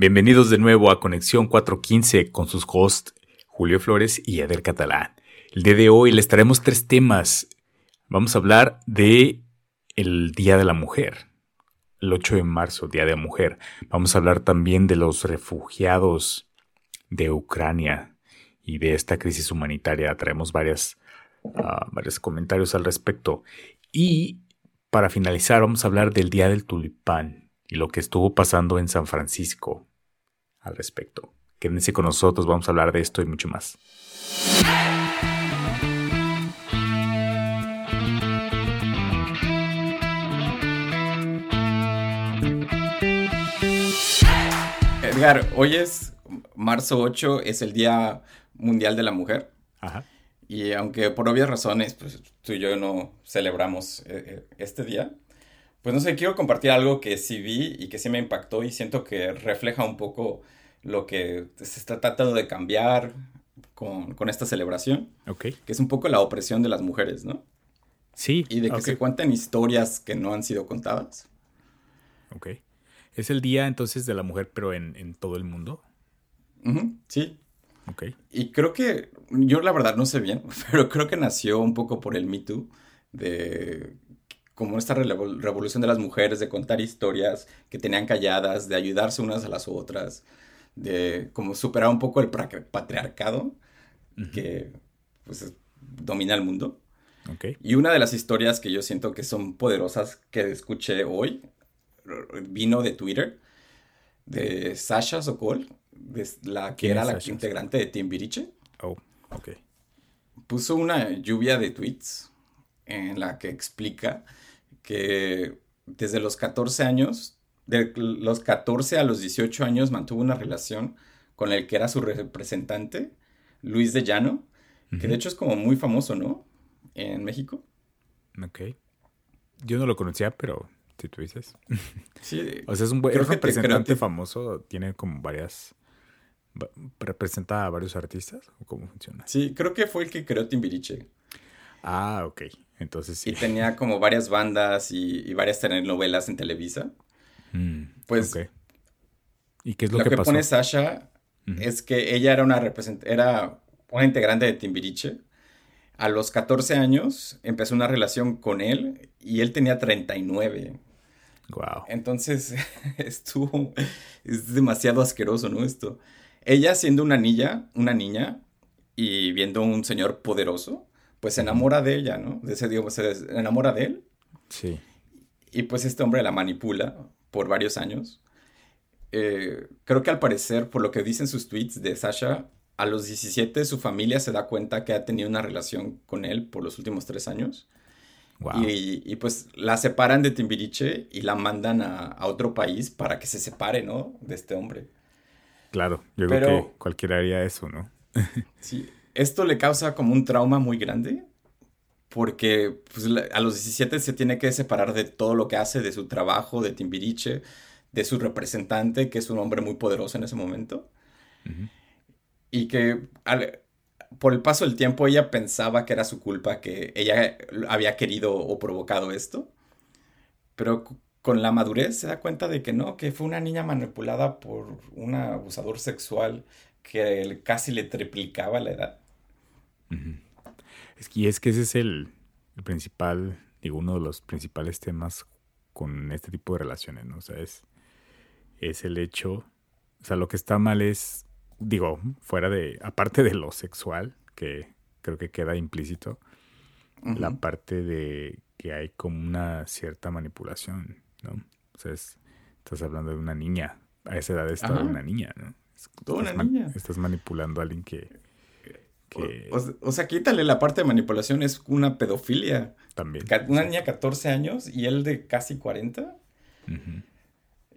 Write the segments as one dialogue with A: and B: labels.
A: Bienvenidos de nuevo a Conexión 415 con sus hosts Julio Flores y Eder Catalán. El día de hoy les traemos tres temas. Vamos a hablar de el Día de la Mujer, el 8 de marzo, Día de la Mujer. Vamos a hablar también de los refugiados de Ucrania y de esta crisis humanitaria. Traemos varias, ah, varios comentarios al respecto. Y para finalizar, vamos a hablar del Día del Tulipán y lo que estuvo pasando en San Francisco al respecto. Quédense con nosotros, vamos a hablar de esto y mucho más.
B: Edgar, hoy es marzo 8, es el Día Mundial de la Mujer. Ajá. Y aunque por obvias razones, pues tú y yo no celebramos eh, eh, este día, pues no sé, quiero compartir algo que sí vi y que sí me impactó y siento que refleja un poco lo que se está tratando de cambiar con, esta celebración. Ok. Que es un poco la opresión de las mujeres, ¿no?
A: Sí.
B: Y de que se cuenten historias que no han sido contadas.
A: Ok. ¿Es el día entonces de la mujer, pero en, todo el mundo?
B: sí. Ok. Y creo que, yo la verdad no sé bien, pero creo que nació un poco por el Me Too, de como esta revolución de las mujeres, de contar historias que tenían calladas, de ayudarse unas a las otras, de como superar un poco el patriarcado que pues, domina el mundo. Y una de las historias que yo siento que son poderosas que escuché hoy vino de Twitter, de Sasha Sokol, la que era la integrante de Timbiriche.
A: Oh, ok.
B: Puso una lluvia de tweets en la que explica que desde los 14 años de los 14 a los 18 años mantuvo una relación con el que era su representante, Luis de Llano, que de hecho es como muy famoso, ¿no? En México.
A: Ok. Yo no lo conocía, pero si tú dices. Sí. o sea, es un buen representante famoso, tiene como varias... ¿Representa a varios artistas? ¿O cómo funciona?
B: Sí, creo que fue el que creó Timbiriche.
A: Ah, ok. Entonces sí.
B: Y tenía como varias bandas y, y varias telenovelas en Televisa. Mm, pues.
A: ¿Y qué es lo, que,
B: pone Sasha es que ella era una era una integrante de Timbiriche. A los 14 años empezó una relación con él y él tenía 39.
A: Wow.
B: Entonces estuvo. Es demasiado asqueroso, ¿no? Esto. Ella siendo una niña, una niña y viendo un señor poderoso, pues se enamora de ella, ¿no? De ese, digo, se enamora de él.
A: Sí.
B: Y pues este hombre la manipula por varios años. Eh, creo que al parecer, por lo que dicen sus tweets de Sasha, a los 17 su familia se da cuenta que ha tenido una relación con él por los últimos tres años. Y, pues la separan de Timbiriche y la mandan a, otro país para que se separe, ¿no? De este hombre.
A: Claro, yo creo que cualquiera haría eso, ¿no?
B: sí, esto le causa como un trauma muy grande porque pues, a los 17 se tiene que separar de todo lo que hace, de su trabajo, de Timbiriche, de su representante, que es un hombre muy poderoso en ese momento. Y que por el paso del tiempo ella pensaba que era su culpa, que ella había querido o provocado esto. Pero con la madurez se da cuenta de que no, que fue una niña manipulada por un abusador sexual que casi le triplicaba la edad.
A: Es que, y es que ese es el, principal, digo, uno de los principales temas con este tipo de relaciones, ¿no? O sea, es, el hecho, o sea, lo que está mal es, digo, fuera de, aparte de lo sexual, que creo que queda implícito, la parte de que hay como una cierta manipulación, ¿no? O sea, estás hablando de una niña, a esa edad es toda una niña, ¿no?
B: toda una niña.
A: Estás manipulando a alguien que
B: o, sea, quítale la parte de manipulación, es una pedofilia.
A: También.
B: Una niña de 14 años y él de casi 40.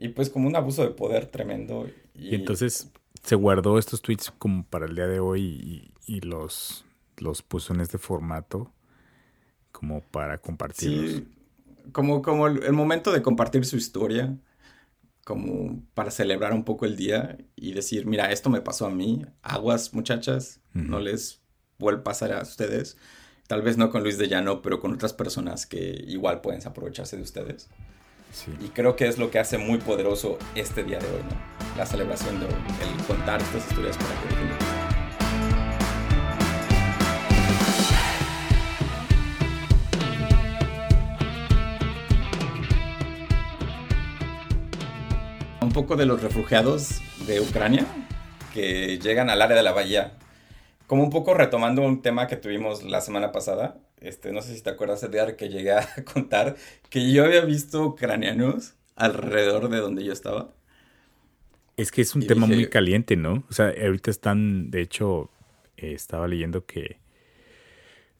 B: Y pues como un abuso de poder tremendo.
A: Y, entonces se guardó estos tweets como para el día de hoy y, los, los puso en este formato como para compartirlos. Sí,
B: como, como el momento de compartir su historia como para celebrar un poco el día y decir, mira, esto me pasó a mí, aguas muchachas, no les vuelve a pasar a ustedes. Tal vez no con Luis de Llano, pero con otras personas que igual pueden aprovecharse de ustedes. Y creo que es lo que hace muy poderoso este día de hoy, ¿no? la celebración de el contar estas historias para que Un poco de los refugiados de Ucrania que llegan al área de la bahía. Como un poco retomando un tema que tuvimos la semana pasada, este, no sé si te acuerdas, Edgar, que llegué a contar que yo había visto ucranianos alrededor de donde yo estaba.
A: Es que es un tema muy caliente, ¿no? O sea, ahorita están, de hecho, eh, estaba leyendo que,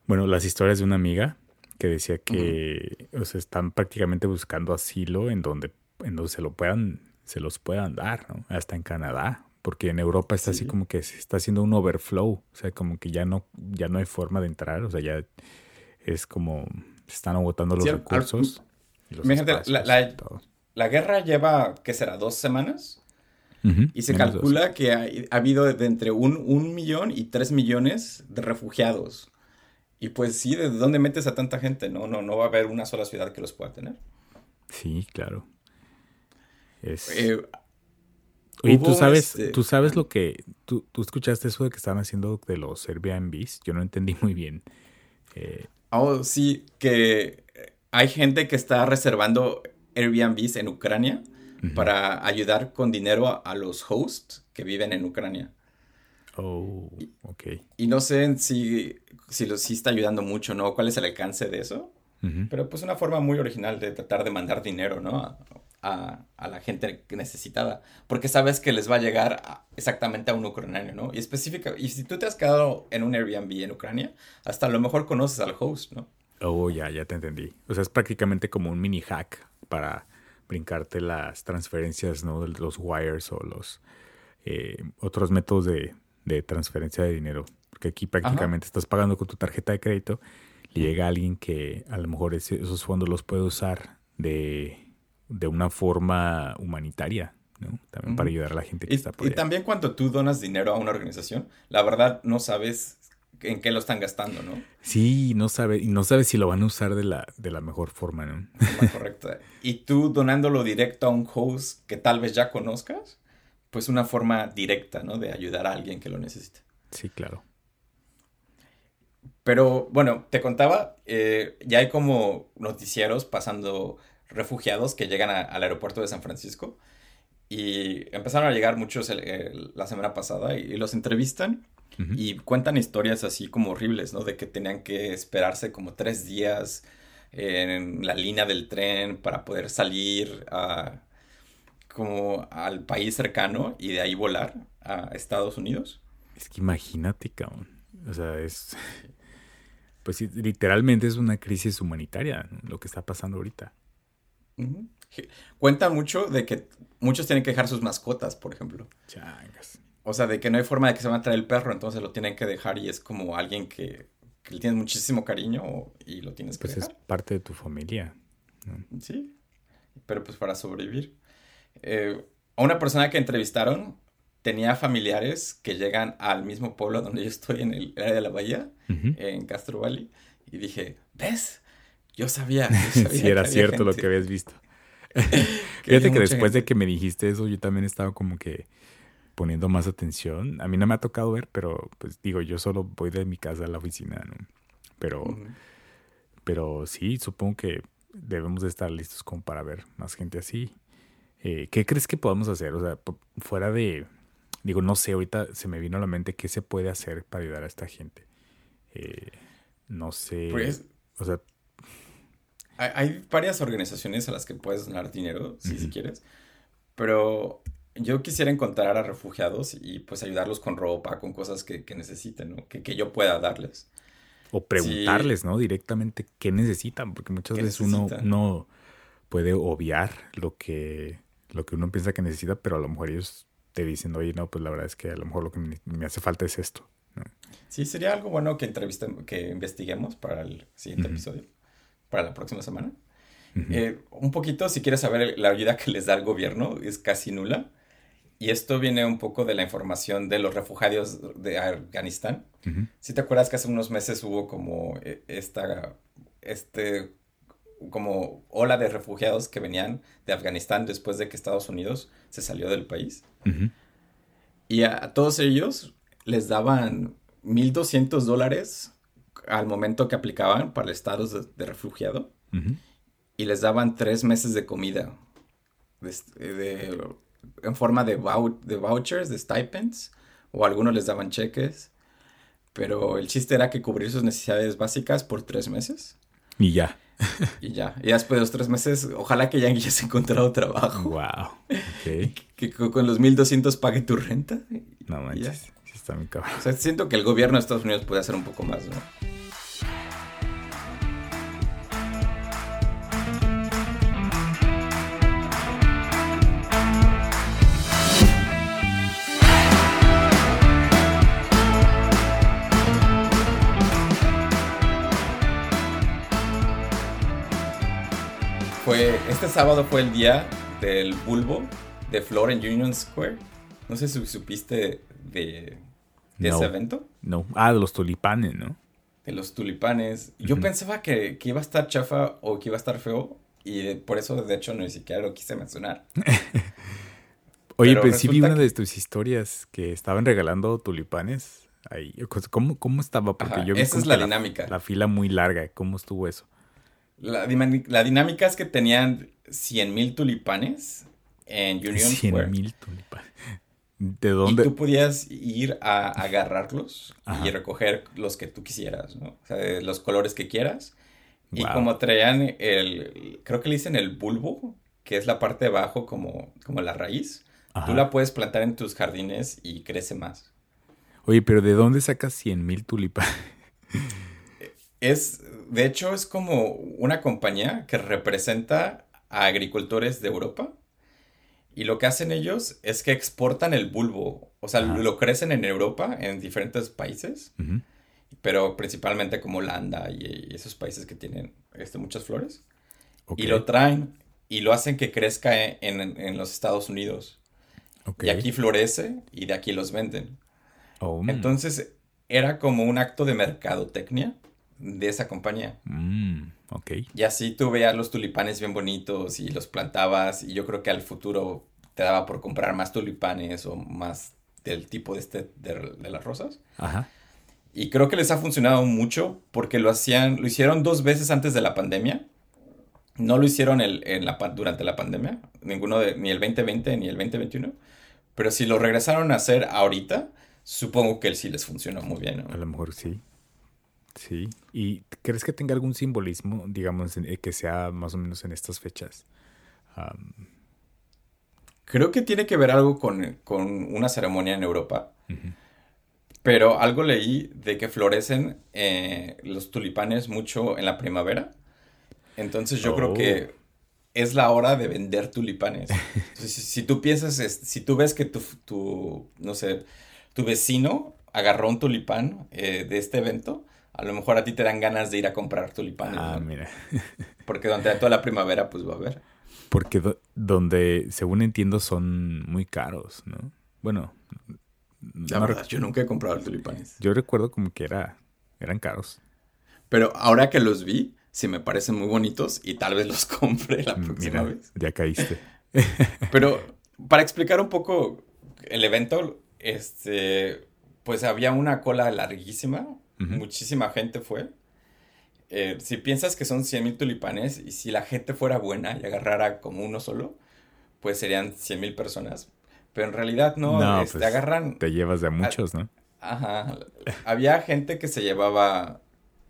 A: bueno, las historias de una amiga que decía que, o sea, están prácticamente buscando asilo en donde, en donde se lo puedan, se los puedan dar, ¿no? Hasta en Canadá, porque en Europa está así como que se está haciendo un overflow, o sea, como que ya no, ya no hay forma de entrar, o sea, ya es como se están agotando los recursos.
B: la, guerra lleva, ¿qué será? ¿Dos semanas? y se calcula que ha, habido de entre un, un, millón y tres millones de refugiados. Y pues sí, ¿de dónde metes a tanta gente? No, no, no va a haber una sola ciudad que los pueda tener.
A: Sí, claro. Es... Eh, Oye, tú sabes, este tú sabes lo que, tú, tú, escuchaste eso de que estaban haciendo de los Airbnbs, yo no entendí muy bien.
B: Eh, Oh, sí, que hay gente que está reservando Airbnbs en Ucrania para ayudar con dinero a, los hosts que viven en Ucrania.
A: Oh, ok.
B: Y, no sé si, si, lo, si está ayudando mucho, ¿no? ¿Cuál es el alcance de eso? Pero pues una forma muy original de tratar de mandar dinero, ¿no? a, la gente necesitada, porque sabes que les va a llegar exactamente a un ucraniano, ¿no? Y específica, y si tú te has quedado en un Airbnb en Ucrania, hasta a lo mejor conoces al host, ¿no?
A: Oh, ya, ya te entendí. O sea, es prácticamente como un mini hack para brincarte las transferencias, ¿no? Los wires o los eh, otros métodos de, transferencia de dinero. Porque aquí prácticamente estás pagando con tu tarjeta de crédito y llega alguien que a lo mejor esos fondos los puede usar de de una forma humanitaria, ¿no? También para ayudar a la gente que está
B: por Y también cuando tú donas dinero a una organización, la verdad no sabes en qué lo están gastando, ¿no?
A: Sí, no sabe, y no sabes si lo van a usar de la, de la mejor forma, ¿no?
B: correcta. Y tú donándolo directo a un host que tal vez ya conozcas, pues una forma directa, ¿no? De ayudar a alguien que lo necesite.
A: Sí, claro.
B: Pero bueno, te contaba, eh, ya hay como noticieros pasando refugiados que llegan al aeropuerto de San Francisco. Y empezaron a llegar muchos la semana pasada y, los entrevistan y cuentan historias así como horribles, ¿no? De que tenían que esperarse como tres días en la línea del tren para poder salir a, como al país cercano y de ahí volar a Estados Unidos.
A: Es que imagínate, cabrón. O sea, es... Pues literalmente es una crisis humanitaria lo que está pasando ahorita.
B: Cuenta mucho de que muchos tienen que dejar sus mascotas, por ejemplo. Changas. O sea, de que no hay forma de que se van a traer el perro, entonces lo tienen que dejar y es como alguien que, le tienes muchísimo cariño y lo tienes que
A: pues es parte de tu familia.
B: Sí, pero pues para sobrevivir. Eh, a una persona que entrevistaron tenía familiares que llegan al mismo pueblo donde yo estoy, en el área de la bahía, en Castro Valley, y dije, ¿ves? Yo sabía.
A: si era cierto lo que habías visto. Fíjate que después de que me dijiste eso, yo también estaba como que poniendo más atención. A mí no me ha tocado ver, pero pues digo, yo solo voy de mi casa a la oficina, ¿no? Pero, pero sí, supongo que debemos de estar listos como para ver más gente así. Eh, ¿Qué crees que podamos hacer? O sea, fuera de, digo, no sé, ahorita se me vino a la mente qué se puede hacer para ayudar a esta gente. Eh, no sé. Pues, o sea,
B: hay, varias organizaciones a las que puedes donar dinero, si, quieres, pero yo quisiera encontrar a refugiados y pues ayudarlos con ropa, con cosas que, necesiten, ¿no? Que, yo pueda darles.
A: O preguntarles, ¿no? Directamente qué necesitan, porque muchas veces uno no puede obviar lo que, lo que uno piensa que necesita, pero a lo mejor ellos te dicen, oye, no, pues la verdad es que a lo mejor lo que me, hace falta es esto.
B: Sí, sería algo bueno que entrevistemos, que investiguemos para el siguiente episodio para la próxima semana. Eh, un poquito, si quieres saber la ayuda que les da el gobierno, es casi nula. Y esto viene un poco de la información de los refugiados de Afganistán. Si te acuerdas que hace unos meses hubo como eh, esta, este como ola de refugiados que venían de Afganistán después de que Estados Unidos se salió del país. Y a, todos ellos les daban 1.200 dólares al momento que aplicaban para el estatus de, refugiado. Y les daban tres meses de comida. en forma de, de vouchers, de stipends. O algunos les daban cheques. Pero el chiste era que cubrir sus necesidades básicas por tres meses.
A: Y ya.
B: y ya. Y después de los tres meses, ojalá que ya hayas encontrado trabajo.
A: Wow.
B: Que, con los 1200 pague tu renta.
A: No manches. Está muy cabrón.
B: O sea, siento que el gobierno de Estados Unidos puede hacer un poco más, ¿no? Este sábado fue el día del bulbo de Flor en Union Square. No sé si supiste de, ese evento.
A: No. Ah, de los tulipanes, ¿no?
B: De los tulipanes. Yo pensaba que, iba a estar chafa o que iba a estar feo. Y por eso, de hecho, ni siquiera lo quise mencionar.
A: Oye, pero, sí vi una de tus historias que estaban regalando tulipanes. Ahí. ¿Cómo, cómo estaba? Porque yo vi
B: esa es la dinámica.
A: La fila muy larga. ¿Cómo estuvo eso?
B: La, dinámica es que tenían 100.000 tulipanes en Union 100 Square. mil tulipanes.
A: ¿De dónde?
B: Y tú podías ir a agarrarlos y recoger los que tú quisieras, ¿no? O sea, los colores que quieras. Y como traían el, creo que le dicen el bulbo, que es la parte de abajo como, como la raíz, tú la puedes plantar en tus jardines y crece más.
A: Oye, pero ¿de dónde sacas 100 mil tulipanes?
B: Es, de hecho, es como una compañía que representa a agricultores de Europa. Y lo que hacen ellos es que exportan el bulbo. O sea, lo crecen en Europa, en diferentes países. Pero principalmente como Holanda y, esos países que tienen este, muchas flores. Y lo traen y lo hacen que crezca en, los Estados Unidos. Y aquí florece y de aquí los venden. Oh, mm. Entonces, era como un acto de mercadotecnia de esa compañía.
A: Mm,
B: y así tú veías los tulipanes bien bonitos y los plantabas y yo creo que al futuro te daba por comprar más tulipanes o más del tipo de este de, las rosas.
A: Ajá.
B: Y creo que les ha funcionado mucho porque lo hacían, lo hicieron dos veces antes de la pandemia. No lo hicieron el, en la, durante la pandemia, ninguno de, ni el 2020 ni el 2021. Pero si lo regresaron a hacer ahorita, supongo que sí les funcionó muy bien.
A: A lo mejor sí. Sí. ¿Y crees que tenga algún simbolismo, digamos, eh, que sea más o menos en estas fechas?
B: Creo que tiene que ver algo con, una ceremonia en Europa. Pero algo leí de que florecen eh, los tulipanes mucho en la primavera. Entonces yo creo que oh. es la hora de vender tulipanes. si, tú piensas, si tú ves que tu, tu, no sé, tu vecino agarró un tulipán eh, de este evento, a lo mejor a ti te dan ganas de ir a comprar tulipanes.
A: Ah, mira.
B: Porque durante toda la primavera, pues va a haber.
A: Porque donde, según entiendo, son muy caros, ¿no? Bueno.
B: La verdad, yo nunca he comprado tulipanes.
A: Yo recuerdo como que era, eran caros.
B: Pero ahora que los vi, sí me parecen muy bonitos y tal vez los compre la próxima vez.
A: Ya caíste.
B: Pero para explicar un poco el evento, este, pues había una cola larguísima muchísima gente fue. Eh, si piensas que son 100 mil tulipanes y si la gente fuera buena y agarrara como uno solo, pues serían 100 mil personas. Pero en realidad no, te este, pues, agarran...
A: Te llevas de muchos, ¿no?
B: Ajá. Había gente que se llevaba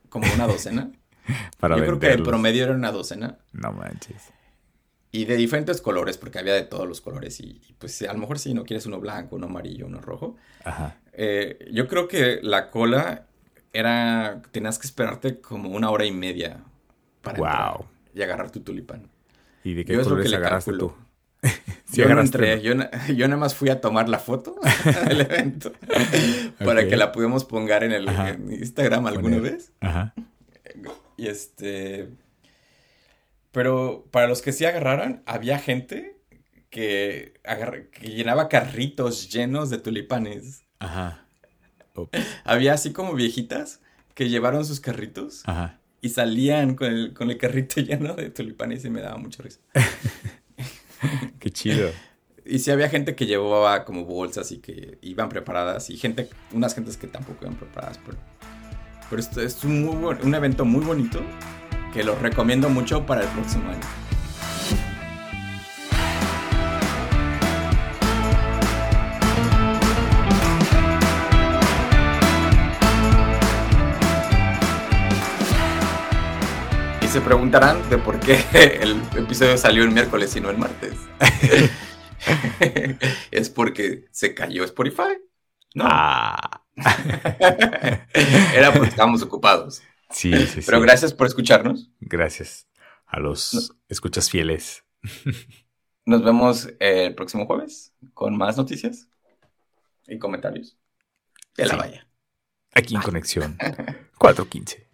B: como una docena. Para Yo creo que el promedio era una docena.
A: No manches.
B: Y de diferentes colores, porque había de todos los colores. Y, pues a lo mejor si no quieres uno blanco, uno amarillo, uno rojo.
A: Ajá.
B: Eh, yo creo que la cola era, tenías que esperarte como una hora y media para wow. y agarrar tu tulipán.
A: ¿Y de qué yo colores agarraste tú?
B: yo no entré, yo, nada más fui a tomar la foto del evento para que la pudiéramos poner en el Instagram alguna vez.
A: Ajá.
B: Y este... Pero para los que sí agarraran, había gente que, que llenaba carritos llenos de tulipanes.
A: Ajá.
B: Había así como viejitas que llevaron sus carritos y salían con el, con el carrito lleno de tulipanes y me daba mucha risa.
A: Qué chido.
B: Y sí había gente que llevaba como bolsas y que iban preparadas y gente, unas gentes que tampoco iban preparadas, pero, pero esto es un, un evento muy bonito que los recomiendo mucho para el próximo año. Se preguntarán de por qué el episodio salió el miércoles y no el martes. es porque se cayó Spotify. No. Ah. Era porque estábamos ocupados.
A: Sí, sí,
B: Pero gracias por escucharnos.
A: Gracias a los escuchas fieles.
B: Nos vemos el próximo jueves con más noticias y comentarios de la valla.
A: Aquí en Conexión 415.